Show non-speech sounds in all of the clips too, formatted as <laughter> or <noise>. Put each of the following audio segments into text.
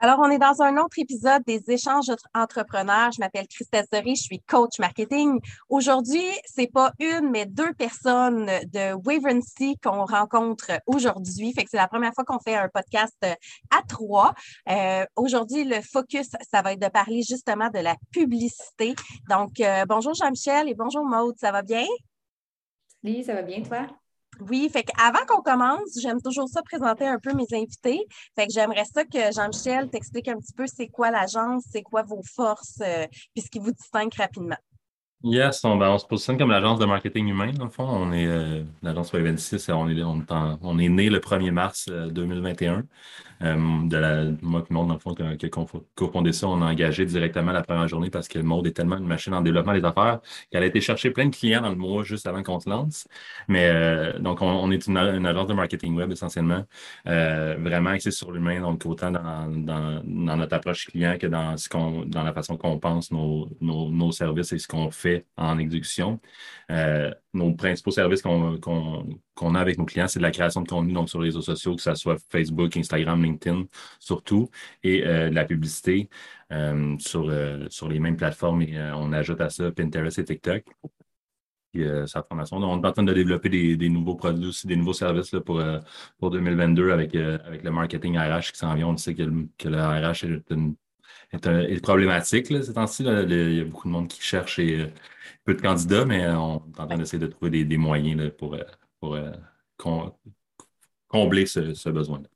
Alors, on est dans un autre épisode des échanges entrepreneurs. Je m'appelle Christelle Sorry, je suis coach marketing. Aujourd'hui, c'est pas une, mais deux personnes de Wavency qu'on rencontre aujourd'hui. Fait que c'est la première fois qu'on fait un podcast à trois. Euh, aujourd'hui, le focus, ça va être de parler justement de la publicité. Donc, euh, bonjour Jean-Michel et bonjour Maude, ça va bien? Oui, ça va bien, toi? Oui, fait qu'avant qu'on commence, j'aime toujours ça présenter un peu mes invités. Fait que j'aimerais ça que Jean-Michel t'explique un petit peu c'est quoi l'agence, c'est quoi vos forces, euh, puis ce qui vous distingue rapidement. Yes, on, ben, on se positionne comme l'agence de marketing humain, dans le fond. On est euh, l'agence Web 26, on est, on, est né le 1er mars 2021. Euh, euh, de la, moi Maud, dans le fond, qui a cofondé ça, on a engagé directement la première journée parce que Maud est tellement une machine en développement des affaires qu'elle a été chercher plein de clients dans le mois juste avant qu'on se lance. Mais donc, on, est une, agence de marketing web essentiellement, vraiment axée sur l'humain, donc autant dans, dans, dans, notre approche client que dans, ce qu'on, dans la façon qu'on pense nos, nos, nos, services et ce qu'on fait en exécution. Euh, nos principaux services qu'on a avec nos clients, c'est de la création de contenu donc sur les réseaux sociaux, que ce soit Facebook, Instagram, LinkedIn, surtout, et euh, de la publicité euh, sur, sur les mêmes plateformes. On ajoute à ça Pinterest et TikTok. Et, sa formation. Donc, on est en train de développer des, nouveaux produits aussi, des nouveaux services pour, pour 2022 avec, avec le marketing RH qui s'en vient. On sait que le, que le RH est une est, problématique là, ces temps-ci. Il y a beaucoup de monde qui cherche et euh, peu de candidats, mais euh, on est en train d'essayer de trouver des, moyens pour, euh, pour combler ce, ce besoin-là.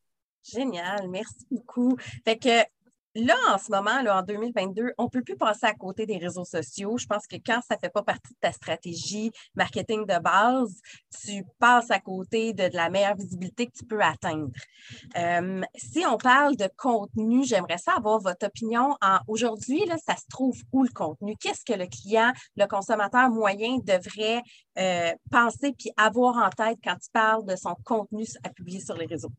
Génial, merci beaucoup. Fait que Là, en ce moment, là, en 2022, on ne peut plus passer à côté des réseaux sociaux. Je pense que quand ça ne fait pas partie de ta stratégie marketing de base, tu passes à côté de, la meilleure visibilité que tu peux atteindre. Euh, si on parle de contenu, j'aimerais savoir votre opinion. Aujourd'hui, ça se trouve où le contenu? Qu'est-ce que le client, le consommateur moyen devrait euh, penser puis avoir en tête quand il parle de son contenu à publier sur les réseaux?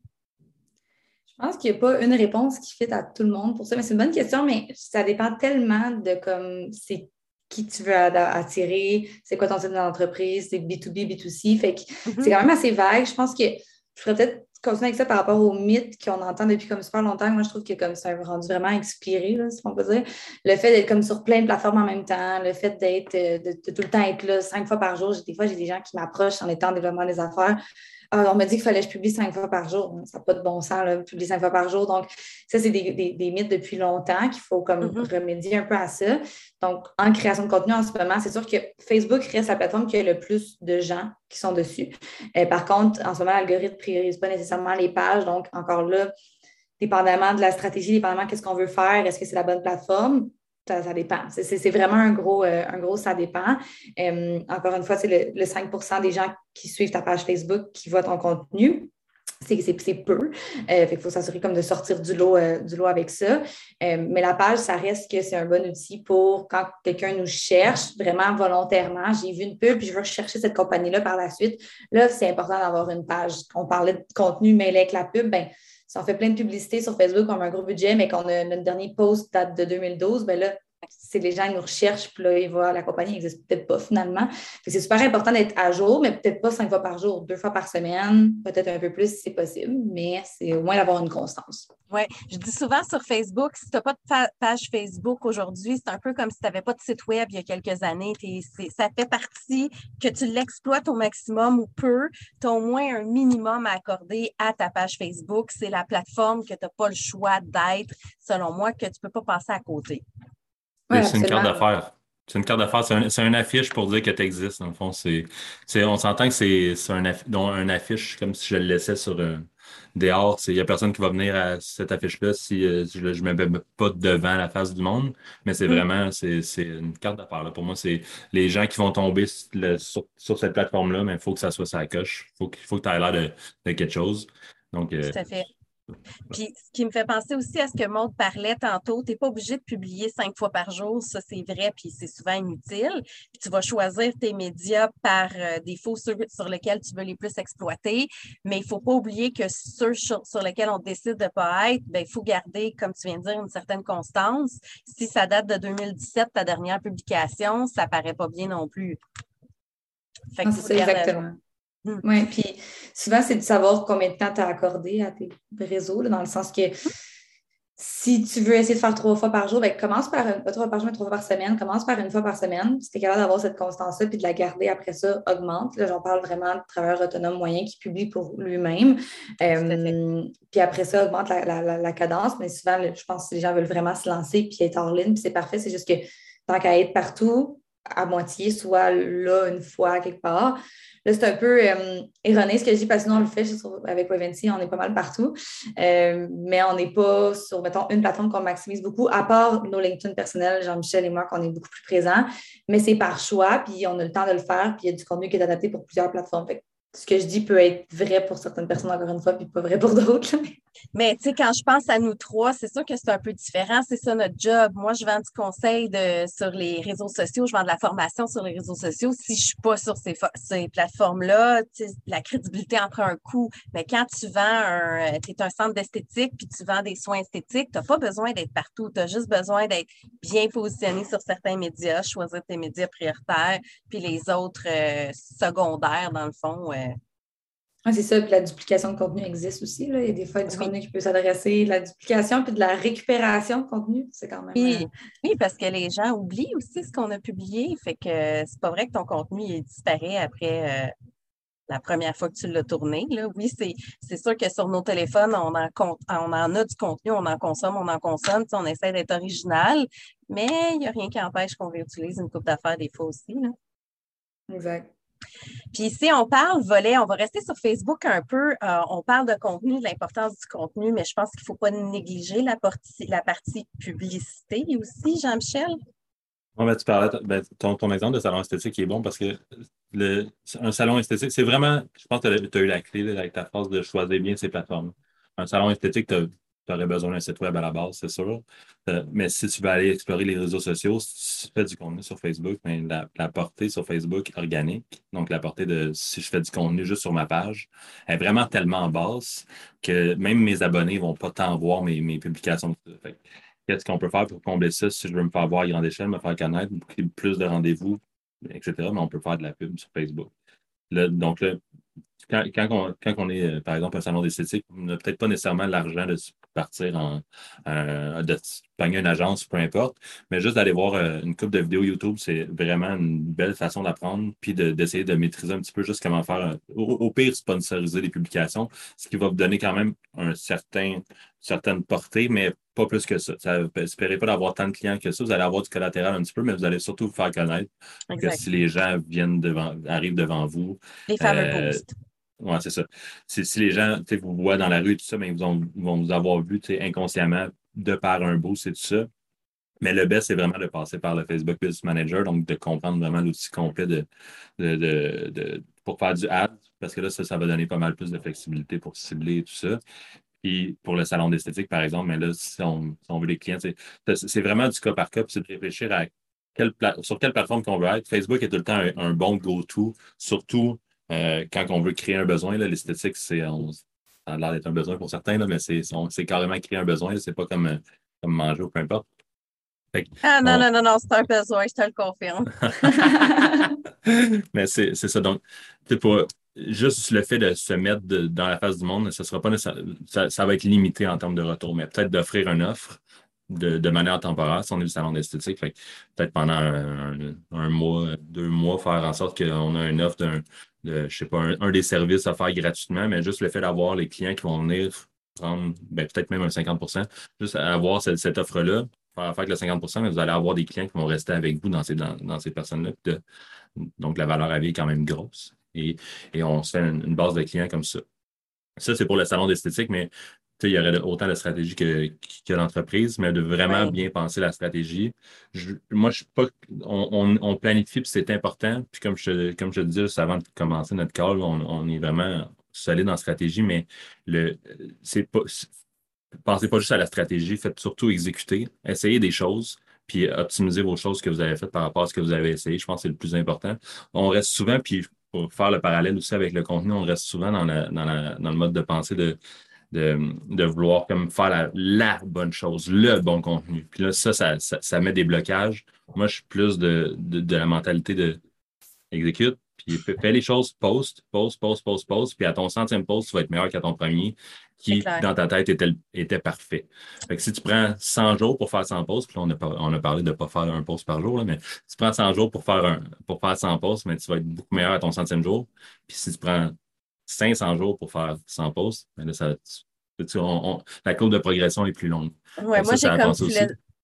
Je pense qu'il n'y a pas une réponse qui fit à tout le monde pour ça, mais c'est une bonne question, mais ça dépend tellement de comme c'est qui tu veux attirer, c'est quoi ton type d'entreprise, c'est B2B, B2C. Fait que mm-hmm. c'est quand même assez vague. Je pense que je ferais peut-être continuer avec ça par rapport aux mythes qu'on entend depuis comme super longtemps. Moi, je trouve que comme ça a rendu vraiment expiré, là, si on peut dire. Le fait d'être comme sur plein de plateformes en même temps, le fait d'être euh, de, tout le temps être là cinq fois par jour. Des fois, j'ai des gens qui m'approchent en étant en développement des affaires. Ah, on m'a dit qu'il fallait que je publie cinq fois par jour. Ça n'a pas de bon sens, là, publier cinq fois par jour. Donc, ça, c'est des, mythes depuis longtemps qu'il faut comme mm-hmm. remédier un peu à ça. Donc, en création de contenu en ce moment, c'est sûr que Facebook reste la plateforme qui a le plus de gens qui sont dessus. Euh, par contre, en ce moment, l'algorithme ne priorise pas nécessairement les pages. Donc, encore là, dépendamment de la stratégie, dépendamment de ce qu'on veut faire, est-ce que c'est la bonne plateforme? Ça, dépend. C'est vraiment un gros, euh, un gros ça dépend. Euh, encore une fois, c'est le, 5 des gens qui suivent ta page Facebook qui voient ton contenu. C'est peu. Euh, il faut s'assurer comme de sortir du lot, du lot avec ça. mais la page, ça reste que c'est un bon outil pour quand quelqu'un nous cherche vraiment volontairement. J'ai vu une pub puis je veux rechercher cette compagnie-là par la suite. Là, c'est important d'avoir une page. On parlait de contenu mêlé avec la pub. Ben, si on fait plein de publicité sur Facebook, on a un gros budget, mais qu'on a notre dernier post date de 2012, ben là, c'est les gens nous recherchent, puis là, ils voient la compagnie n'existe peut-être pas finalement. C'est super important d'être à jour, mais peut-être pas cinq fois par jour, deux fois par semaine, peut-être un peu plus si c'est possible, mais c'est au moins d'avoir une constance. Oui, je dis souvent sur Facebook, si tu n'as pas de page Facebook aujourd'hui, c'est un peu comme si tu n'avais pas de site web il y a quelques années. Ça fait partie que tu l'exploites au maximum ou peu. Tu as au moins un minimum à accorder à ta page Facebook. C'est la plateforme que tu n'as pas le choix d'être, selon moi, que tu ne peux pas passer à côté c'est une carte d'affaires. C'est une carte d'affaires, c'est un, affiche pour dire que tu existes, dans le fond. On s'entend que c'est, un, un affiche comme si je le laissais sur un dehors. Il n'y a personne qui va venir à cette affiche-là si euh, je ne me mets pas devant la face du monde. Mais c'est mm. vraiment c'est, une carte d'affaires. Pour moi, c'est les gens qui vont tomber sur, cette plateforme-là, mais il faut que ça soit sa coche. Il faut, faut que tu aies l'air de, quelque chose. Donc, euh, Tout à fait. Puis, ce qui me fait penser aussi à ce que Maud parlait tantôt, tu n'es pas obligé de publier cinq fois par jour, ça c'est vrai, puis c'est souvent inutile. Puis tu vas choisir tes médias par euh, défaut sur, lesquels tu veux les plus exploiter, mais il ne faut pas oublier que ceux sur, lesquels on décide de ne pas être, ben, il faut garder, comme tu viens de dire, une certaine constance. Si ça date de 2017, ta dernière publication, ça ne paraît pas bien non plus. c'est exactement. Mm. Oui, puis souvent, c'est de savoir combien de temps tu as accordé à tes réseaux, dans le sens que si tu veux essayer de faire trois fois par jour, ben, commence par une, pas trois par jour, mais trois fois par semaine. Commence par une fois par semaine. Si tu es capable d'avoir cette constance-là puis de la garder après ça, augmente. Là, j'en parle vraiment de travailleur autonome moyen qui publie pour lui-même. Euh, puis après ça, augmente la, cadence. Mais souvent, je pense que les gens veulent vraiment se lancer puis être en ligne, puis c'est parfait. C'est juste que tant qu'à être partout, à moitié, soit là une fois quelque part. Là, c'est un peu euh, erroné ce que je dis parce que nous, on le fait avec Wavency, on est pas mal partout. Euh, mais on n'est pas sur, mettons, une plateforme qu'on maximise beaucoup, à part nos LinkedIn personnels, Jean-Michel et moi, qu'on est beaucoup plus présents. Mais c'est par choix, puis on a le temps de le faire, puis il y a du contenu qui est adapté pour plusieurs plateformes ce que je dis peut être vrai pour certaines personnes, encore une fois, puis pas vrai pour d'autres. Tu sais, quand je pense à nous trois, c'est sûr que c'est un peu différent. C'est ça notre job. Moi, je vends du conseil de, sur les réseaux sociaux, je vends de la formation sur les réseaux sociaux. Si je suis pas sur ces, ces plateformes-là, la crédibilité en prend un coup. Mais quand tu vends un, es un centre d'esthétique puis tu vends des soins esthétiques, tu n'as pas besoin d'être partout. Tu as juste besoin d'être bien positionné sur certains médias, choisir tes médias prioritaires, puis les autres euh, secondaires, dans le fond. Euh, c'est ça, puis la duplication de contenu existe aussi. Là. Il y a des fois du contenu qui peut s'adresser, la duplication puis de la récupération de contenu, c'est quand même. Oui, euh, oui, parce que les gens oublient aussi ce qu'on a publié. Fait que c'est pas vrai que ton contenu disparaît après euh, la première fois que tu l'as tourné. Là. Oui, c'est sûr que sur nos téléphones, on en, on en a du contenu, on en consomme, on en consomme, on essaie d'être original, mais il n'y a rien qui empêche qu'on réutilise une coupe d'affaires des fois aussi. Là. Exact. Puis ici, on parle volet, on va rester sur Facebook un peu. Euh, on parle de contenu, de l'importance du contenu, mais je pense qu'il ne faut pas négliger la partie, publicité aussi, Jean-Michel. Ben, tu parlais, ben, ton, exemple de salon esthétique est bon parce que un salon esthétique, c'est vraiment, je pense que tu as eu la clé avec ta phrase de choisir bien ces plateformes. Un salon esthétique, tu tu aurais besoin d'un site web à la base, c'est sûr. Euh, mais si tu veux aller explorer les réseaux sociaux, si tu fais du contenu sur Facebook, mais ben, la, portée sur Facebook organique, donc la portée de si je fais du contenu juste sur ma page, est vraiment tellement basse que même mes abonnés ne vont pas tant voir mes, mes publications. Qu'est-ce qu'on peut faire pour combler ça? Si je veux me faire voir à grande échelle, me faire connaître, plus de rendez-vous, etc. Mais on peut faire de la pub sur Facebook. donc là, quand, quand, on, est, euh, par exemple, un salon d'esthétique, on n'a peut-être pas nécessairement l'argent de partir en, de pogner une agence, peu importe, mais juste d'aller voir euh, une coupe de vidéos YouTube, c'est vraiment une belle façon d'apprendre, puis d'essayer de, maîtriser un petit peu juste comment faire, au, pire, sponsoriser les publications, ce qui va vous donner quand même un certain, certaine portée, mais pas plus que ça. ça espérez pas d'avoir tant de clients que ça. Vous allez avoir du collatéral un petit peu, mais vous allez surtout vous faire connaître. Que si les gens viennent devant, arrivent devant vous. Les fameux euh, oui, c'est ça. Si, les gens vous voient dans la rue tout ça, mais ben, ils vont, vous avoir vu inconsciemment de par un boost et tout ça. Mais le best, c'est vraiment de passer par le Facebook Business Manager, donc de comprendre vraiment l'outil complet de, de, pour faire du ad, parce que là, ça, ça va donner pas mal plus de flexibilité pour cibler et tout ça. Puis pour le salon d'esthétique, par exemple, mais là, si on, veut les clients, c'est vraiment du cas par cas, c'est de réfléchir à quelle sur quelle plateforme qu'on veut être. Facebook est tout le temps un bon go-to, surtout euh, quand on veut créer un besoin, l'esthétique, c'est ça a l'air d'être un besoin pour certains, là, mais c'est carrément créer un besoin. C'est pas comme, comme manger ou peu importe. ah non, non, non, non, c'est un besoin, je te le confirme. <laughs> mais c'est ça. Donc, pour, juste le fait de se mettre dans la face du monde, ça, sera pas ça, ça va être limité en termes de retour, mais peut-être d'offrir une offre de, manière temporaire si on est le salon d'esthétique. Peut-être pendant un, mois, deux mois, faire en sorte qu'on a une offre d'un, de, je sais pas, un, des services à faire gratuitement, mais juste le fait d'avoir les clients qui vont venir prendre ben, peut-être même un 50% juste avoir cette, offre-là, faire avec le 50% mais vous allez avoir des clients qui vont rester avec vous dans ces, dans, ces personnes-là. donc, la valeur à vie est quand même grosse. Et, on se fait une, base de clients comme ça. Ça, c'est pour le salon d'esthétique, mais il y aurait autant de stratégie que, que l'entreprise, mais de vraiment bien penser la stratégie. moi, je suis pas. On, on, planifie, puis c'est important. Puis comme je, comme je te disais juste avant de commencer notre call, on, est vraiment solide en stratégie, mais le c'est pas. Pensez pas juste à la stratégie, faites surtout exécuter, essayez des choses, puis optimisez vos choses que vous avez faites par rapport à ce que vous avez essayé. Je pense que c'est le plus important. On reste souvent, puis pour faire le parallèle aussi avec le contenu, on reste souvent dans, dans, dans le mode de pensée de de, vouloir comme faire la, bonne chose, le bon contenu. Puis là, ça, ça, met des blocages. Moi, je suis plus de, la mentalité de exécute, puis fais les choses post, post, post, post, post, puis à ton centième post, tu vas être meilleur qu'à ton premier. qui, dans ta tête, était, était parfait. Fait que si tu prends 100 jours pour faire 100 pauses, puis là, on a, on a parlé de ne pas faire un pause par jour, là, mais si tu prends 100 jours pour faire, un, pour faire 100 pauses, mais tu vas être beaucoup meilleur à ton centième jour. Puis si tu prends 500 jours pour faire 100 pauses, ben là, ça, la courbe de progression est plus longue. Oui, moi, j'ai comme,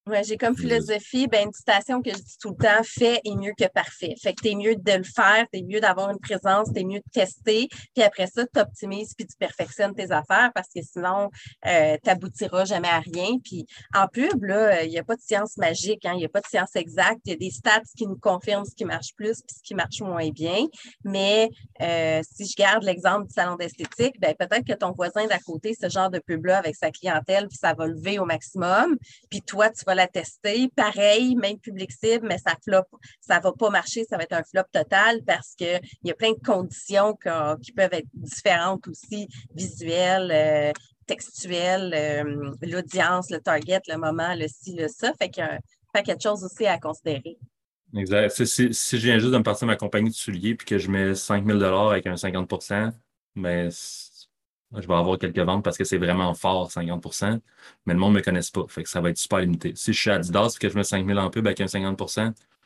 Ouais, j'ai comme philosophie, ben, une citation que je dis tout le temps, fait est mieux que parfait. Fait que t'es mieux de le faire, t'es mieux d'avoir une présence, t'es mieux de tester, puis après ça, tu optimises puis tu perfectionnes tes affaires parce que sinon, euh, t'aboutiras jamais à rien. Puis en pub, là, il n'y a pas de science magique, hein, il n'y a pas de science exacte. Il y a des stats qui nous confirment ce qui marche plus puis ce qui marche moins bien. Mais euh, si je garde l'exemple du salon d'esthétique, ben, peut-être que ton voisin d'à côté, ce genre de pub-là avec sa clientèle, puis ça va lever au maximum. Puis toi, tu vas la tester. Pareil, même public cible, mais ça flop, ça va pas marcher, ça va être un flop total parce qu'il y a plein de conditions qui peuvent être différentes aussi, visuelles, euh, textuelles, euh, l'audience, le target, le moment, le ci, le ça. Fait qu'il y a un paquet de choses aussi à considérer. Exact. Si, je viens juste de me partir de ma compagnie de souliers puis que je mets 5 000 avec un 50% mais je vais avoir quelques ventes parce que c'est vraiment fort, 50% mais le monde ne me connaisse pas. Fait que ça va être super limité. Si je suis Adidas et que je mets 5000 en pub avec un 50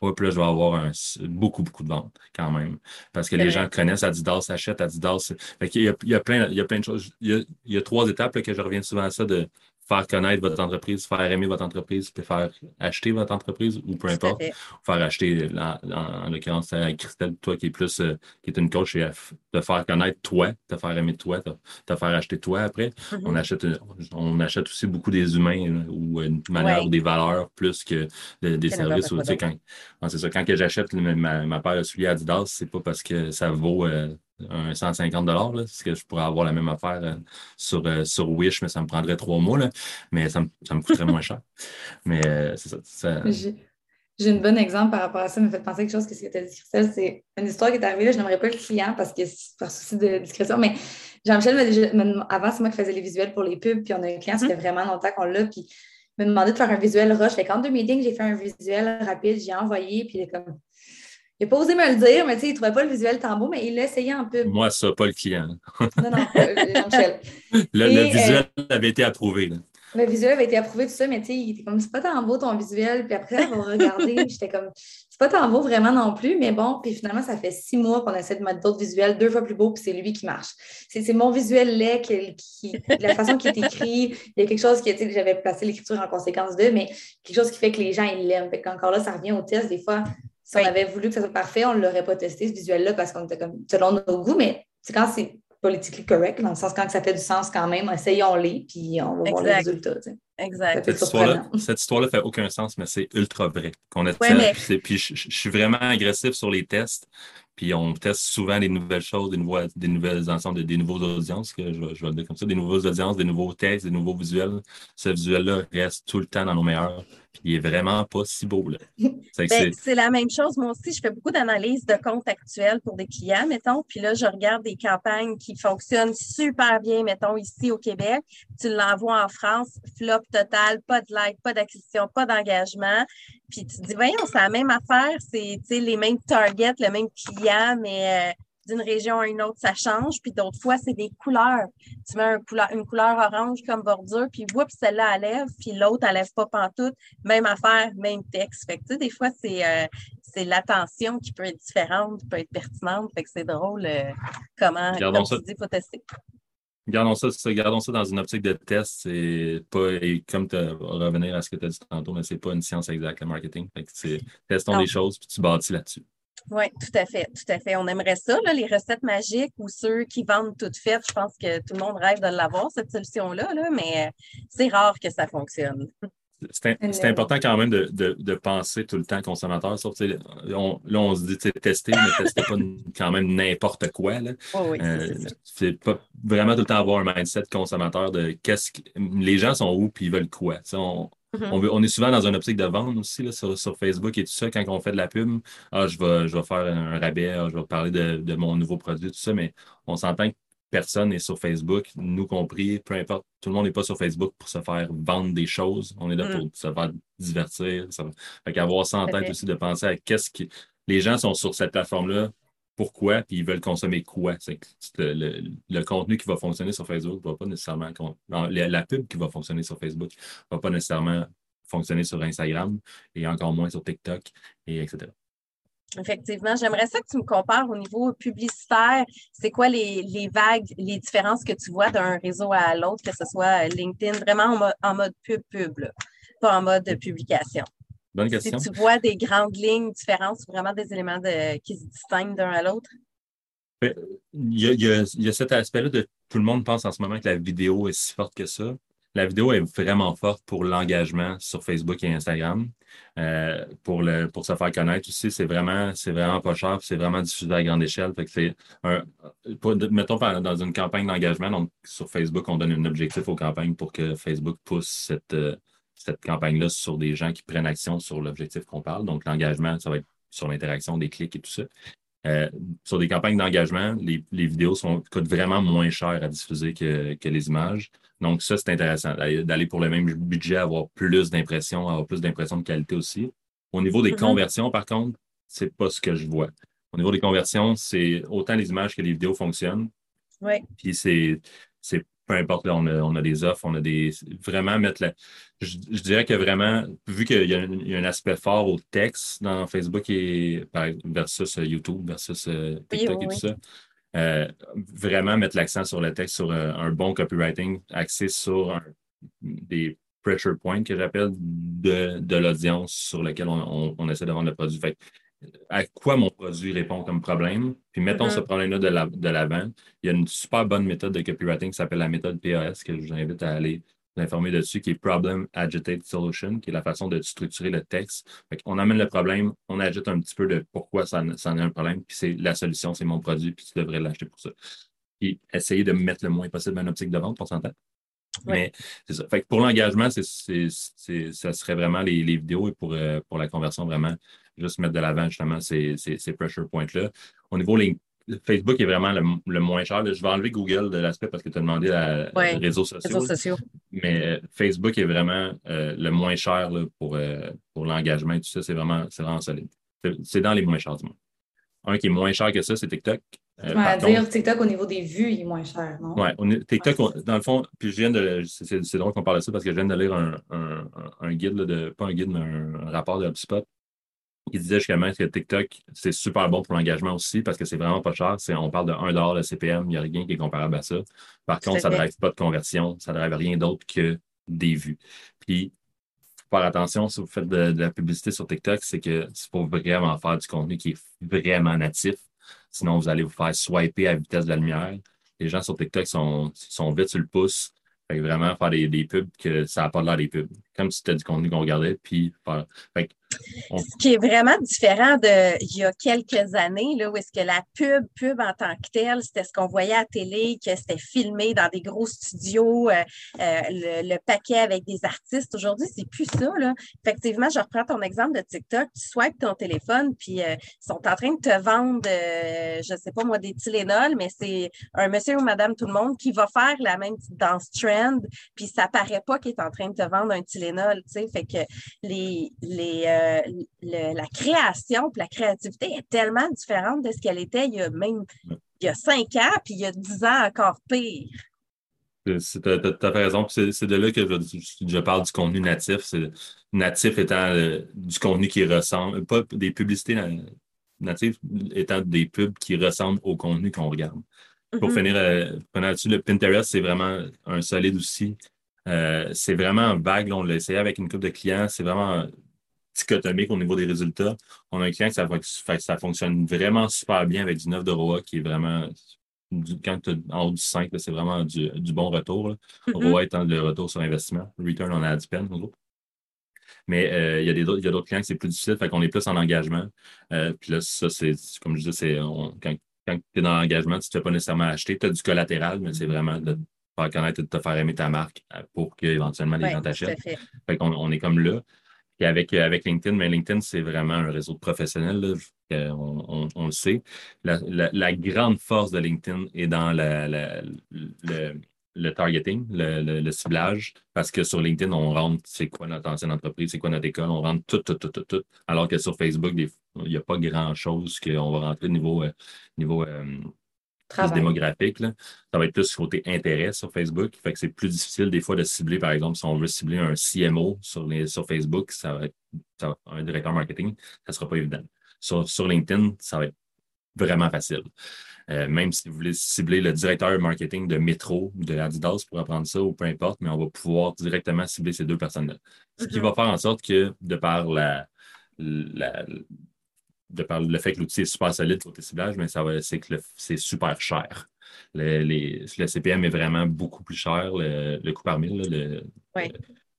ouais, puis là, je vais avoir beaucoup, beaucoup de ventes quand même. Parce que les gens connaissent Adidas, achètent Adidas. Fait il, y a, il, y a plein, il y a plein de choses. Il y a, trois étapes que je reviens souvent à ça de faire connaître votre entreprise, faire aimer votre entreprise, puis faire acheter votre entreprise ou peu importe. Faire acheter, en, l'occurrence, Christelle, toi qui est plus, euh, qui est une coach, et de faire connaître toi, de faire aimer toi, te faire acheter toi après. Mm-hmm. on, achète, on achète aussi beaucoup des humains ou une manière ou des valeurs plus que des services. Ou, quand, c'est ça, quand j'achète ma, ma, paire de souliers Adidas, c'est pas parce que ça vaut. Euh, un 150 dollars, parce que je pourrais avoir la même affaire euh, sur, euh, sur Wish, mais ça me prendrait trois mois, là, mais ça me, ça me coûterait moins cher. Mais euh, c'est ça. J'ai un bon exemple par rapport à ça, me fait penser à quelque chose que ce que tu as dit, Christelle? C'est une histoire qui est arrivée, là, je n'aimerais pas le client parce que c'est par souci de discrétion, mais Jean-Michel, avant, c'est moi qui faisais les visuels pour les pubs, puis on a un client, ça fait hum. vraiment longtemps qu'on l'a, puis il m'a demandé de faire un visuel rush. Fait qu'en deux meetings, j'ai fait un visuel rapide, j'ai envoyé, puis il est comme il n'a pas osé me le dire, mais tu sais, il ne trouvait pas le visuel tant beau, mais il l'a essayé en pub. Moi, ça, pas le client. non, non, <laughs> Jean-Michel. Le, le, visuel euh, avait été approuvé. Là. Le visuel avait été approuvé, tout ça, mais tu sais, il était comme, c'est pas tant beau ton visuel. Puis après, on va regarder, <laughs> j'étais comme, c'est pas tant beau vraiment non plus, mais bon. Puis finalement, ça fait six mois qu'on essaie de mettre d'autres visuels deux fois plus beaux, puis c'est lui qui marche. C'est mon visuel laid, qui, la façon qu'il est écrit, il y a quelque chose qui, tu sais, j'avais placé l'écriture en conséquence de, mais quelque chose qui fait que les gens, ils l'aiment. Fait qu'encore là, ça revient au test. Des fois, si on avait voulu que ça soit parfait, on ne l'aurait pas testé, ce visuel-là, parce qu'on était comme selon nos goûts, mais c'est quand c'est politiquement correct, dans le sens quand ça fait du sens quand même, essayons-les, puis on va voir les résultats. Exact. Cette histoire-là cette histoire fait aucun sens, mais c'est ultra vrai. Qu'on a Puis je, suis vraiment agressif sur les tests. Puis on teste souvent des nouvelles choses, des, nouveaux, des nouvelles ensembles, des nouveaux audiences, que je, je, vais le dire comme ça, des nouvelles audiences, des nouveaux textes, des nouveaux visuels. Ce visuel-là reste tout le temps dans nos meilleurs puis il est vraiment pas si beau. <laughs> Ben, c'est la même chose. Moi aussi, je fais beaucoup d'analyses de comptes actuels pour des clients, mettons. Puis là, je regarde des campagnes qui fonctionnent super bien, mettons, ici au Québec. Tu l'envoies en France, flop total, pas de like, pas d'acquisition, pas d'engagement. Puis tu te dis, voyons, c'est la même affaire, c'est les mêmes targets, le même client, mais euh, d'une région à une autre, ça change. Puis d'autres fois, c'est des couleurs. Tu mets une couleur orange comme bordure, puis oups, celle-là, elle lève, puis l'autre, elle lève pas pantoute. Même affaire, même texte. Fait que, des fois, c'est euh, l'attention qui peut être différente, qui peut être pertinente. Fait que c'est drôle euh, comment, comme tu dis, faut tester. Gardons ça, gardons ça dans une optique de test. C'est pas, et comme tu revenir à ce que tu as dit tantôt, mais c'est pas une science exacte, le marketing. Fait que c'est testons des choses, puis tu bâtis là-dessus. Oui, tout à fait, tout à fait. On aimerait ça, les recettes magiques ou ceux qui vendent toutes faites. Je pense que tout le monde rêve de l'avoir, cette solution-là, là, mais euh, c'est rare que ça fonctionne. C'est important quand même de, penser tout le temps consommateur. Sauf, on, là, on se dit tester, mais tester pas quand même n'importe quoi. Là. oui, euh, c'est pas vraiment tout le temps avoir un mindset consommateur de qu'est-ce que les gens sont où puis ils veulent quoi. On, Mm-hmm. on, est souvent dans une optique de vente aussi là, sur, Facebook et tout ça. Quand on fait de la pub, ah, je, vais, je vais faire un rabais, ah, je vais parler de, mon nouveau produit, tout ça, mais on s'entend que personne n'est sur Facebook, nous compris, peu importe. Tout le monde n'est pas sur Facebook pour se faire vendre des choses. On est là pour mm. se faire divertir. Ça... Fait qu'avoir ça en tête aussi, de penser à qu'est-ce qui. Les gens sont sur cette plateforme-là pourquoi, puis ils veulent consommer quoi. le, contenu qui va fonctionner sur Facebook va pas nécessairement. La, pub qui va fonctionner sur Facebook va pas nécessairement fonctionner sur Instagram et encore moins sur TikTok, et etc. Effectivement, j'aimerais ça que tu me compares au niveau publicitaire. C'est quoi les, vagues, les différences que tu vois d'un réseau à l'autre, que ce soit LinkedIn, vraiment en mode, pub-pub, pas en mode publication? Bonne question. Si tu vois des grandes lignes différentes, vraiment des éléments qui se distinguent d'un à l'autre? Il y, a, il y a cet aspect-là de tout le monde pense en ce moment que la vidéo est si forte que ça la vidéo est vraiment forte pour l'engagement sur Facebook et Instagram. Euh, pour, le, pour se faire connaître aussi, c'est vraiment, c'est vraiment pas cher, c'est vraiment diffusé à grande échelle. Fait que c'est un, mettons dans une campagne d'engagement, donc sur Facebook, on donne un objectif aux campagnes pour que Facebook pousse cette, euh, cette campagne-là sur des gens qui prennent action sur l'objectif qu'on parle. Donc l'engagement, ça va être sur l'interaction des clics et tout ça. Euh, sur des campagnes d'engagement, les, vidéos sont, coûtent vraiment moins cher à diffuser que, que les images. Donc, ça, c'est intéressant d'aller pour le même budget, avoir plus d'impressions, avoir plus d'impressions de qualité aussi. Au niveau des mm-hmm. conversions, par contre, c'est pas ce que je vois. Au niveau des conversions, c'est autant les images que les vidéos fonctionnent. Oui. Puis c'est, c'est peu importe, là, on, a, des offres, on a des. Vraiment mettre la. Je, dirais que vraiment, vu qu'il y, a un aspect fort au texte dans Facebook et versus YouTube, versus euh, TikTok et tout ça, euh, vraiment mettre l'accent sur le texte, sur euh, un bon copywriting axé sur des pressure points que j'appelle de, l'audience sur lequel on, essaie de vendre le produit. Fait, à quoi mon produit répond comme problème, puis mettons mm-hmm. ce problème-là de l'avant. Il y a une super bonne méthode de copywriting qui s'appelle la méthode PAS, que je vous invite à aller informer dessus, qui est Problem Agitate Solution, qui est la façon de structurer le texte. on amène le problème, on agite un petit peu de pourquoi ça, ça en est un problème, puis c'est la solution, c'est mon produit, puis tu devrais l'acheter pour ça. Puis essayer de mettre le moins possible une optique de vente, pour s'entendre. Mais c'est ça. Fait pour l'engagement, ça serait vraiment les, vidéos et pour, euh, pour la conversion, vraiment, juste mettre de l'avant justement ces, ces, pressure points-là. Au niveau Facebook est vraiment le, moins cher. Je vais enlever Google de l'aspect parce que tu as demandé à, réseaux sociaux. Mais euh, Facebook est vraiment euh, le moins cher pour, euh, pour l'engagement et tout ça. C'est vraiment, vraiment solide. C'est dans les moins chers du monde. Un qui est moins cher que ça, c'est TikTok. Euh, à dire TikTok au niveau des vues, il est moins cher, non? Oui, TikTok, dans le fond, puis je viens de. C'est drôle qu'on parle de ça parce que je viens de lire un, un, guide, de, pas un guide, mais un, rapport de HubSpot qui disait justement que TikTok, c'est super bon pour l'engagement aussi parce que c'est vraiment pas cher. On parle de 1 de CPM, il n'y a rien qui est comparable à ça. Par contre, ça ne drive pas de conversion, ça ne drive rien d'autre que des vues. Puis, faire attention si vous faites de, la publicité sur TikTok, c'est que c'est pour vraiment faire du contenu qui est vraiment natif. Sinon, vous allez vous faire swiper à vitesse de la lumière. Les gens sur TikTok sont, sont vite sur le pouce. Fait vraiment faire des, pubs que ça n'a pas l'air des pubs. Comme si c'était du contenu qu'on regardait, puis faire. Ce qui est vraiment différent de il y a quelques années, là, où est-ce que la pub, pub en tant que telle, c'était ce qu'on voyait à télé, que c'était filmé dans des gros studios, euh, euh, le, paquet avec des artistes. Aujourd'hui, c'est plus ça. Là. Effectivement, je reprends ton exemple de TikTok. Tu swipes ton téléphone, puis euh, ils sont en train de te vendre, je ne sais pas moi, des Tylenol, mais c'est un monsieur ou madame tout le monde qui va faire la même danse trend, puis ça paraît pas qu'il est en train de te vendre un Tylenol. Fait que les, les la création la créativité est tellement différente de ce qu'elle était il y a même il y a cinq ans, puis il y a dix ans encore pire. Tu as, raison. C'est de là que je, parle du contenu natif. Natif étant euh, du contenu qui ressemble, pas des publicités natives étant des pubs qui ressemblent au contenu qu'on regarde. Pour mm-hmm. finir, euh, là-dessus, le Pinterest, c'est vraiment un solide outil. Euh, c'est vraiment vague. on l'a essayé avec une couple de clients. C'est vraiment dichotomique au niveau des résultats. On a un client que ça, ça fonctionne vraiment super bien avec du 9 de ROA qui est vraiment, quand tu en haut du 5, c'est vraiment du, bon retour. Mm-hmm. ROA étant le retour sur investissement, return on ad spend, en gros. Mais euh, il y a d'autres clients que c'est plus difficile, fait qu'on est plus en engagement. Euh, puis là, ça, c'est comme je disais, quand, quand tu es dans l'engagement, tu ne te fais pas nécessairement acheter. Tu as du collatéral, mais c'est vraiment de te faire connaître et de te faire aimer ta marque euh, pour qu'éventuellement les gens t'achètent. Fait qu'on on est comme là. Et avec, euh, avec LinkedIn, mais LinkedIn, c'est vraiment un réseau de professionnels, on, le sait. La, grande force de LinkedIn est dans la, le targeting, le, ciblage, parce que sur LinkedIn, on rentre c'est quoi notre ancienne entreprise, c'est quoi notre école, on rentre tout, tout, tout, tout, tout. Alors que sur Facebook, il n'y a pas grand-chose qu'on va rentrer niveau, euh, niveau euh, démographique. Ça va être plus côté intérêt sur Facebook. Fait que c'est plus difficile des fois de cibler, par exemple, si on veut cibler un CMO sur, les, sur Facebook, ça va être un directeur marketing, ça ne sera pas évident. Sur, sur LinkedIn, ça va être vraiment facile. Euh, même si vous voulez cibler le directeur marketing de métro, de Adidas pour apprendre ça ou peu importe, mais on va pouvoir directement cibler ces deux personnes-là. Ce qui mm-hmm. va faire en sorte que, de par la, de par le fait que l'outil est super solide pour tes ciblages, mais ça va, c'est que c'est super cher. Le, CPM est vraiment beaucoup plus cher, le, coût par mille le,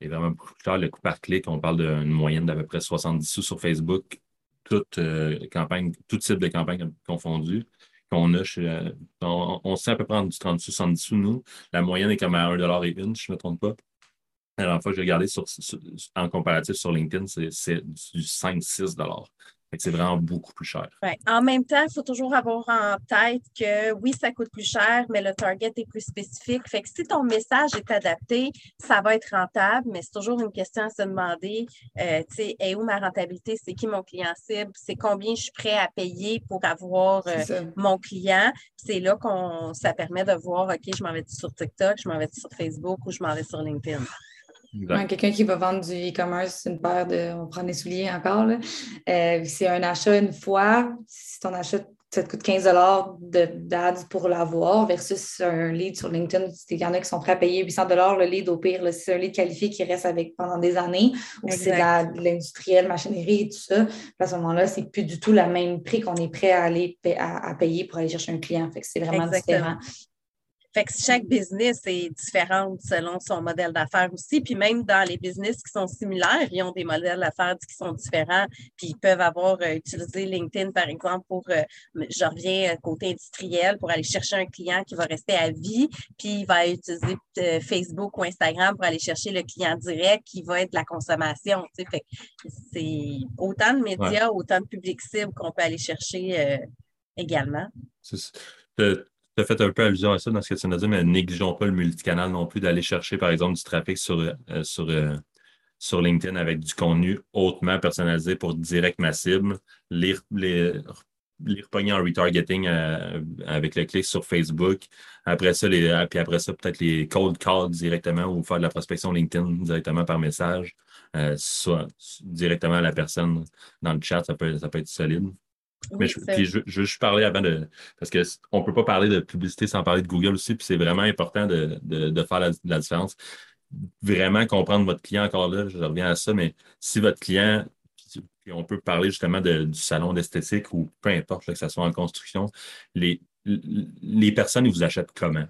est vraiment beaucoup plus cher. Le coût par clic, on parle d'une moyenne d'à peu près 70 sous sur Facebook, toute euh, campagne, tout type de campagne confondu qu'on a chez, on, sait à peu près du 30 sous, 70 sous, nous. La moyenne est comme à 1 et une, si je ne me trompe pas. La dernière fois que j'ai regardé sur, en comparatif sur LinkedIn, c'est du 5-6 c'est vraiment beaucoup plus cher. En même temps, il faut toujours avoir en tête que oui, ça coûte plus cher, mais le target est plus spécifique. Fait que si ton message est adapté, ça va être rentable, mais c'est toujours une question à se demander, euh, tu sais, est où ma rentabilité? C'est qui mon client cible? C'est combien je suis prêt à payer pour avoir euh, mon client? C'est là qu'on ça permet de voir, OK, je m'en vais sur TikTok, je m'en vais sur Facebook ou je m'en vais sur LinkedIn. Quelqu'un qui va vendre du e-commerce, une paire de, on prend des souliers encore, euh, c'est un achat une fois. Si ton achat ça te coûte 15 d'ads pour l'avoir versus un lead sur LinkedIn. Il y en a qui sont prêts à payer 800 le lead au pire. c'est un lead qualifié qui reste avec pendant des années ou c'est de l'industriel, machinerie et tout ça. à ce moment-là, c'est plus du tout le même prix qu'on est prêt à aller à, payer pour aller chercher un client. Fait c'est vraiment différent. Fait que chaque business est différent selon son modèle d'affaires aussi. Puis même dans les business qui sont similaires, ils ont des modèles d'affaires qui sont différents. Puis ils peuvent avoir euh, utilisé LinkedIn, par exemple, pour, euh, je reviens euh, côté industriel, pour aller chercher un client qui va rester à vie. Puis il va utiliser Facebook ou Instagram pour aller chercher le client direct qui va être la consommation. Fait que c'est autant de médias, autant de publics cibles qu'on peut aller chercher également tu as fait un peu allusion à ça dans ce que tu nous as dit, mais négligeons pas le multicanal non plus, d'aller chercher, par exemple, du trafic sur, euh, sur, euh, sur LinkedIn avec du contenu hautement personnalisé pour direct ma cible, lire les les repogner en retargeting euh, avec le clic sur Facebook. Après ça, les, puis après ça, peut-être les cold calls directement ou faire de la prospection LinkedIn directement par message, soit directement à la personne dans le chat, ça peut, ça peut être solide. Mais je, puis je, juste parler avant de. Parce qu'on ne peut pas parler de publicité sans parler de Google aussi, puis c'est vraiment important de, faire la, différence. Vraiment comprendre votre client encore là, je reviens à ça, mais si votre client, puis on peut parler justement du salon d'esthétique ou peu importe, que ce soit en construction, les, les personnes, ils vous achètent comment?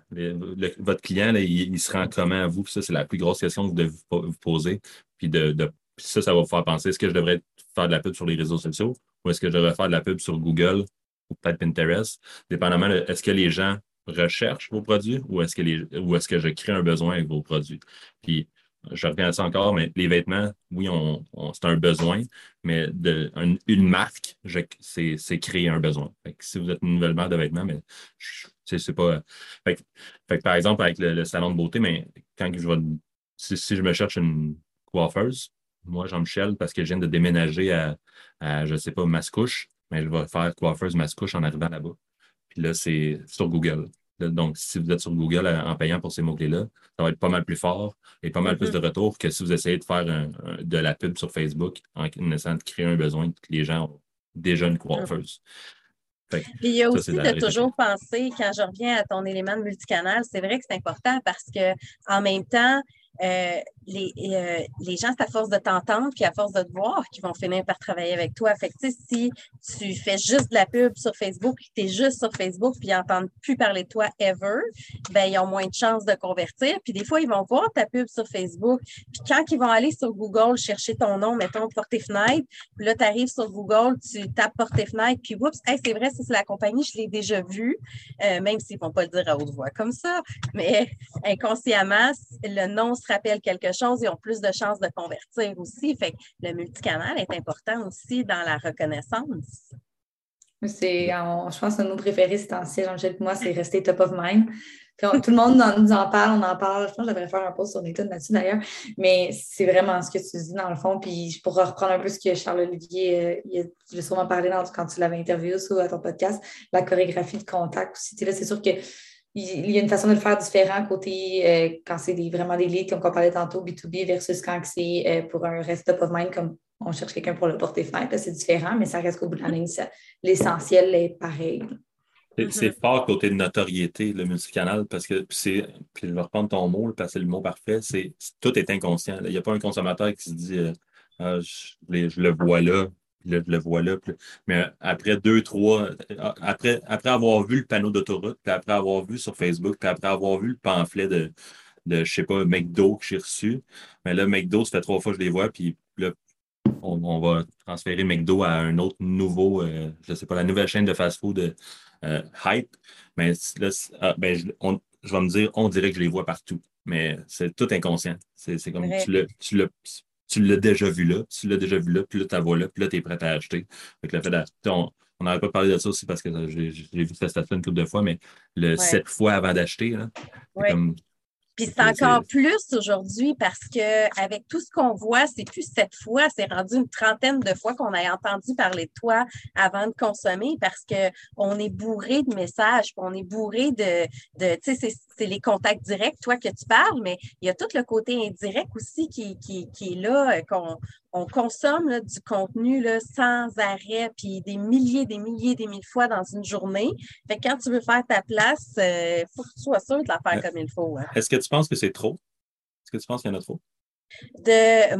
votre client, il, se rend comment à vous? ça, c'est la plus grosse question que vous devez vous poser. Puis de, de ça, ça va vous faire penser, est-ce que je devrais faire de la pub sur les réseaux sociaux? Ou est-ce que je devrais faire de la pub sur Google ou peut-être Pinterest, dépendamment de est-ce que les gens recherchent vos produits ou est-ce que, que je crée un besoin avec vos produits? Puis, je reviens à ça encore, mais les vêtements, oui, c'est un besoin, mais une marque, c'est, créer un besoin. si vous êtes une nouvelle marque de vêtements, mais c'est, pas. par exemple, avec le, salon de beauté, mais quand je vais, si je me cherche une coiffeuse, moi, Jean-Michel, parce que je viens de déménager à, je ne sais pas, Mascouche, mais je vais faire coiffeuse Mascouche en arrivant là-bas. Puis là, c'est sur Google. Donc, si vous êtes sur Google euh, en payant pour ces mots-clés-là, ça va être pas mal plus fort et pas mal plus de mm-hmm. retours que si vous essayez de faire de la pub sur Facebook en essayant de créer un besoin que les gens ont déjà une coiffeuse. Puis il y a aussi de toujours penser, quand je reviens à ton élément de multicanal, c'est vrai que c'est important parce que en même temps, euh, les, euh, les gens, c'est à force de t'entendre puis à force de te voir qu'ils vont finir par travailler avec toi. Fait que, si tu fais juste de la pub sur Facebook, tu es juste sur Facebook puis ils n'entendent plus parler de toi ever, ben, ils ont moins de chances de convertir. Puis des fois, ils vont voir ta pub sur Facebook. Puis quand ils vont aller sur Google chercher ton nom, mettons porte fenêtre, puis là, tu arrives sur Google, tu tapes porte fenêtre, puis oups, c'est vrai, c'est la compagnie, je l'ai déjà vu, euh, même s'ils ne vont pas le dire à haute voix comme ça. Mais <laughs> inconsciemment, le nom se rappelle quelque chose, ils ont plus de chances de convertir aussi. Fait que le multicanal est important aussi dans la reconnaissance. C'est, je pense que nos préférés, c'est en jean Moi, c'est rester top of mind. tout le monde nous en parle, on en parle. Je pense que je devrais faire un post sur LinkedIn là-dessus d'ailleurs. Mais c'est vraiment ce que tu dis dans le fond. Puis pourrais reprendre un peu ce que Charles-Olivier, euh, je vais sûrement parler quand tu l'avais interviewé ou à ton podcast, la chorégraphie de contact aussi. Là, c'est sûr que il y a une façon de le faire différent côté euh, quand c'est vraiment des leads, comme on parlait tantôt, B2B versus quand c'est euh, pour un rest top of mind, comme on cherche quelqu'un pour le porter fenêtre. C'est différent, mais ça reste qu'au bout de la ligne, l'essentiel est pareil. C'est mm-hmm. fort côté de notoriété, le multicanal, parce que c'est, puis je vais reprendre ton mot, parce que c'est le mot parfait, c'est tout est inconscient. Il n'y a pas un consommateur qui se dit euh, ah, je, le vois là, je le vois là. Mais après deux, trois, euh, après, après avoir vu le panneau d'autoroute, puis après avoir vu sur Facebook, puis après avoir vu le pamphlet de, de je sais pas, McDo que j'ai reçu, mais là, McDo, ça fait trois fois que je les vois, puis là, on, va transférer McDo à un autre nouveau, euh, je ne sais pas, la nouvelle chaîne de fast-food euh, hype. Mais là, ah, ben, je, vais me dire, on dirait que je les vois partout. Mais c'est tout inconscient. C'est comme tu l'as tu l'as déjà vu là, tu l'as déjà vu là, puis là, tu la vois là, puis là, tu es prêt à acheter. le fait on n'avait pas parlé de ça aussi parce que j'ai vu cette station une couple de fois, mais le sept fois avant d'acheter, comme puis c'est encore plus aujourd'hui parce que avec tout ce qu'on voit, c'est plus sept fois, c'est rendu une trentaine de fois qu'on a entendu parler de toi avant de consommer parce qu'on est bourré de messages, on est bourré de, de tu sais, c'est les contacts directs, toi, que tu parles, mais il y a tout le côté indirect aussi qui, qui, qui est là, euh, qu'on on consomme du contenu là, sans arrêt, puis des milliers, des milliers, des mille fois dans une journée. Fait que quand tu veux faire ta place, il euh, faut que tu sois sûr de la faire comme il faut. Hein. Est-ce que tu penses que c'est trop? Est-ce que tu penses qu'il y en a trop? De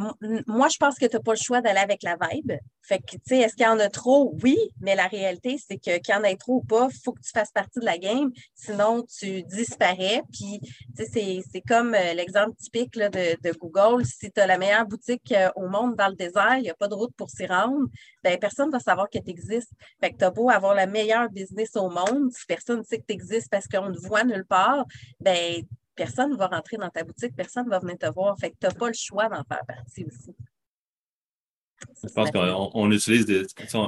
moi, je pense que tu n'as pas le choix d'aller avec la vibe. Fait que, tu sais, est-ce qu'il y en a trop? Oui, mais la réalité, c'est que qu'il y en ait trop ou pas, il faut que tu fasses partie de la game, sinon tu disparais. Puis, tu sais, c'est comme euh, l'exemple typique de, Google. Si tu as la meilleure boutique euh, au monde dans le désert, il n'y a pas de route pour s'y rendre, ben personne ne va savoir que tu existes. Fait que tu as beau avoir la meilleure business au monde, si personne ne sait que tu existes parce qu'on ne te voit nulle part, ben personne ne va rentrer dans ta boutique, personne ne va venir te voir. Fait que tu n'as pas le choix d'en faire partie aussi. Je pense qu'on utilise des.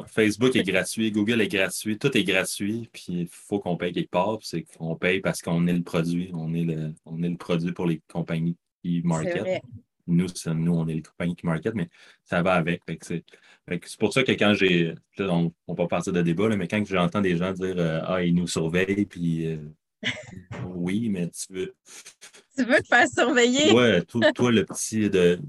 Facebook est gratuit, Google est gratuit, tout est gratuit, puis il faut qu'on paye quelque part. C'est qu'on paye parce qu'on est le produit. On est le, on est le produit pour les compagnies qui market. Nous, nous, on est les compagnies qui market, mais ça va avec. C'est pour ça que quand j'ai. On ne va pas partir de débat, mais quand j'entends des gens dire euh, Ah, ils nous surveillent, puis euh, oui, mais tu veux. Tu veux te faire surveiller? Ouais, toi, le petit de.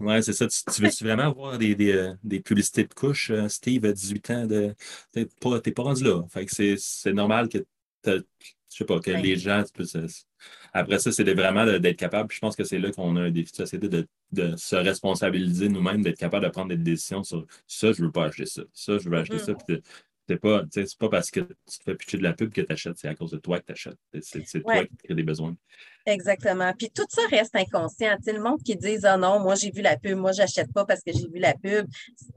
Ouais, c'est ça. Tu, veux vraiment voir des, des, euh, des, publicités de couches, euh, Steve, à 18 ans, de. T'es pas, pas rendu là. Fait que c'est normal que je sais pas, que les gens. Après ça, c'est vraiment d'être capable. je pense que c'est là qu'on a un défi de société de, de se responsabiliser nous-mêmes, d'être capable de prendre des décisions sur ça, je veux pas acheter ça. Ça, je veux acheter ça. Mm. C'est pas, pas parce que tu te fais pitcher de la pub que tu achètes, c'est à cause de toi que tu achètes. C'est toi qui crée des besoins. Exactement. Puis tout ça reste inconscient. sais, le monde qui dit Ah non, moi j'ai vu la pub, moi j'achète pas parce que j'ai vu la pub.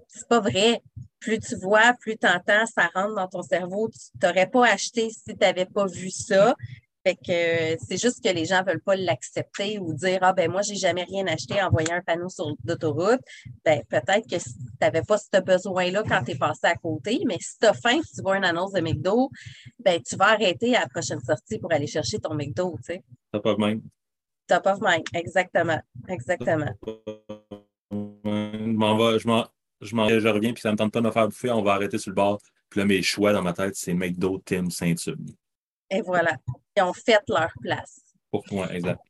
C'est pas vrai. Plus tu vois, plus tu entends, ça rentre dans ton cerveau. Tu n'aurais pas acheté si tu n'avais pas vu ça. Fait que euh, c'est juste que les gens ne veulent pas l'accepter ou dire Ah ben moi, j'ai jamais rien acheté en voyant un panneau sur d'autoroute. Ben, peut-être que tu n'avais pas ce besoin-là quand tu es passé à côté, mais si tu as faim, si tu vois une annonce de McDo, ben, tu vas arrêter à la prochaine sortie pour aller chercher ton McDo, tu sais. Top of mind. Top of mind, exactement. Exactement. Je m'en vais, je m'en, je, je reviens, puis ça ne me tente pas de me faire bouffer, on va arrêter sur le bord. Puis là, mes choix dans ma tête, c'est McDo, Tim, Saint-Tube. Et voilà. Ils ont fait leur place. Pour moi, exact.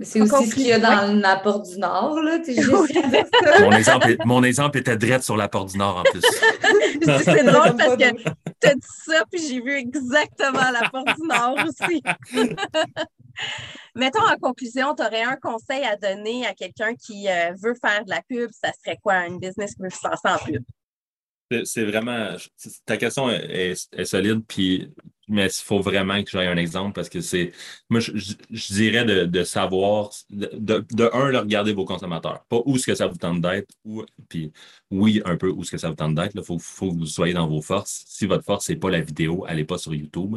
C'est aussi ce qu'il y a dans la porte du Nord. Là. <laughs> mon, exemple, mon exemple était direct sur la porte du Nord en plus. <laughs> c'est drôle parce que tu as dit ça, puis j'ai vu exactement la porte du Nord aussi. <laughs> Mettons en conclusion, tu aurais un conseil à donner à quelqu'un qui euh, veut faire de la pub, ça serait quoi, une business qui veut se lancer en pub? C'est vraiment. Ta question est, solide, puis, mais il faut vraiment que j'aie un exemple parce que c'est. Moi, je, dirais de, savoir, de, de, un, de regarder vos consommateurs. Pas où est-ce que ça vous tente d'être, puis oui, un peu où est-ce que ça vous tente d'être. Il faut, faut, que vous soyez dans vos forces. Si votre force, c'est pas la vidéo, allez pas sur YouTube.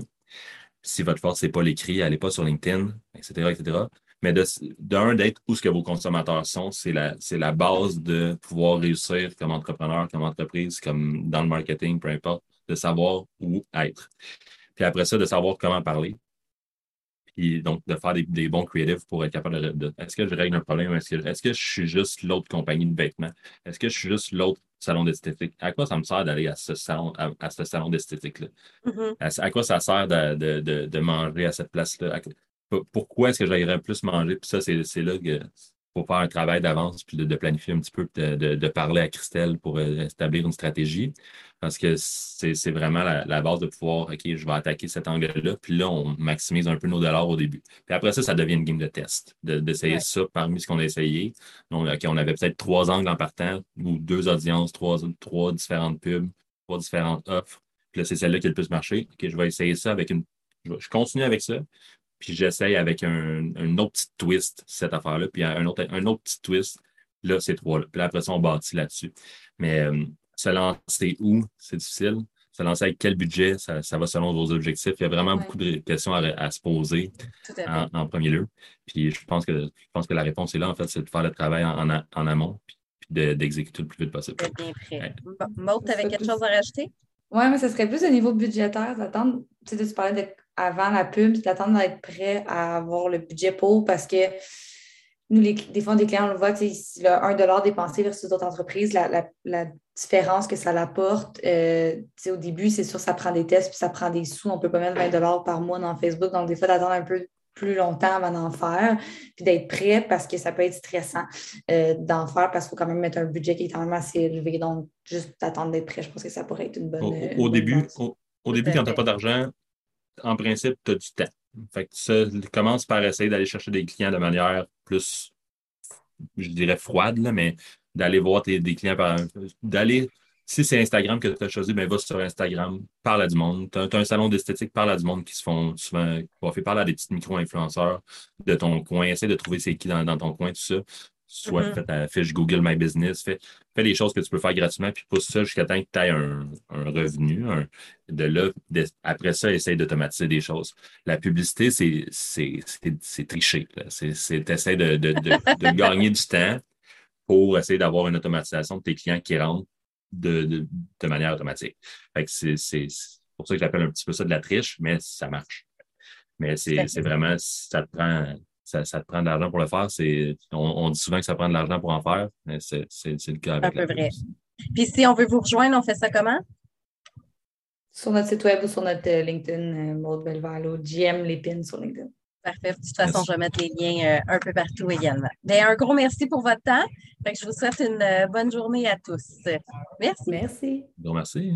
Si votre force, c'est pas l'écrit, allez pas sur LinkedIn, etc., etc. Mais d'un, d'être où ce que vos consommateurs sont, c'est la, c'est la base de pouvoir réussir comme entrepreneur, comme entreprise, comme dans le marketing, peu importe, de savoir où être. Puis après ça, de savoir comment parler. Puis donc, de faire des, bons creatives pour être capable de. est-ce que je règle un problème? Est-ce que, est que je suis juste l'autre compagnie de vêtements? Est-ce que je suis juste l'autre salon d'esthétique? À quoi ça me sert d'aller à ce salon, à, ce salon d'esthétique-là? Mm-hmm. à, quoi ça sert de, de, manger à cette place-là? Pourquoi est-ce que j'aimerais plus manger? Puis ça, c'est là que pour faire un travail d'avance, puis de, planifier un petit peu, de, de, parler à Christelle pour euh, établir une stratégie. Parce que c'est vraiment la, base de pouvoir, OK, je vais attaquer cet angle-là, puis là, on maximise un peu nos dollars au début. Puis après ça, ça devient une game de test, d'essayer ça parmi ce qu'on a essayé. Donc, OK, on avait peut-être trois angles en partant, ou deux audiences, trois, trois différentes pubs, trois différentes offres. Puis là, c'est celle-là qui a le plus marché. OK, je vais essayer ça avec une. Je continue avec ça puis j'essaye avec un, autre petit twist, cette affaire-là, puis un autre, un autre petit twist, là, c'est trois-là. Puis après ça, on bâtit là-dessus. Mais euh, se lancer où, c'est difficile. Se lancer avec quel budget, ça, va selon vos objectifs. Il y a vraiment beaucoup de questions à, se poser en, premier lieu. Puis je pense que je pense que la réponse est là, en fait, c'est de faire le travail en, amont, puis, d'exécuter le plus vite possible. Bien prêt. Maud, tu avais quelque chose à rajouter? Oui, mais ce serait plus au niveau budgétaire, d'attendre, tu sais, tu parlais d'être avant la pub, d'attendre d'être prêt à avoir le budget pour parce que nous, les, des fois, des clients, on le voit, le 1 dépensé versus d'autres entreprises, la, différence que ça l'apporte, euh, au début, c'est sûr, ça prend des tests, puis ça prend des sous. On peut pas mettre 20 par mois dans Facebook. Donc, des fois, d'attendre un peu plus longtemps avant d'en faire, puis d'être prêt parce que ça peut être stressant euh, d'en faire parce qu'il faut quand même mettre un budget qui est quand même assez élevé. Donc, juste d'attendre d'être prêt, je pense que ça pourrait être une bonne. Au, début, au, début, quand tu n'as pas d'argent, en principe, tu as du temps. Fait ça commence par essayer d'aller chercher des clients de manière plus, je dirais, froide, mais d'aller voir tes, des clients par d'aller. Si c'est Instagram que tu as choisi, ben va sur Instagram, parle à du monde. Tu as, un salon d'esthétique, parle à du monde qui se font souvent, faire parler à des petits micro-influenceurs de ton coin, essaie de trouver c'est qui dans, dans, ton coin, tout ça soit fais ta fiche Google My Business, fais, fais les choses que tu peux faire gratuitement, puis pousse ça jusqu'à temps que tu aies un, revenu. de là, après ça, essaye d'automatiser des choses. La publicité, c'est tricher. C'est essaies de, de, de, gagner du temps pour essayer d'avoir une automatisation de tes clients qui rentrent de, de manière automatique. C'est pour ça que j'appelle un petit peu ça de la triche, mais ça marche. Mais c'est vraiment, ça te prend ça, ça, te prend de l'argent pour le faire. On, on, dit souvent que ça prend de l'argent pour en faire, mais c'est le cas avec Un peu vrai. Puis si on veut vous rejoindre, on fait ça comment? Sur notre site web ou sur notre euh, LinkedIn, euh, Maud Belvalo, GM Lépine sur LinkedIn. Parfait. De toute façon, je vais mettre les liens euh, un peu partout également. Bien, un gros merci pour votre temps. je vous souhaite une bonne journée à tous. Merci. Merci. Bon, merci.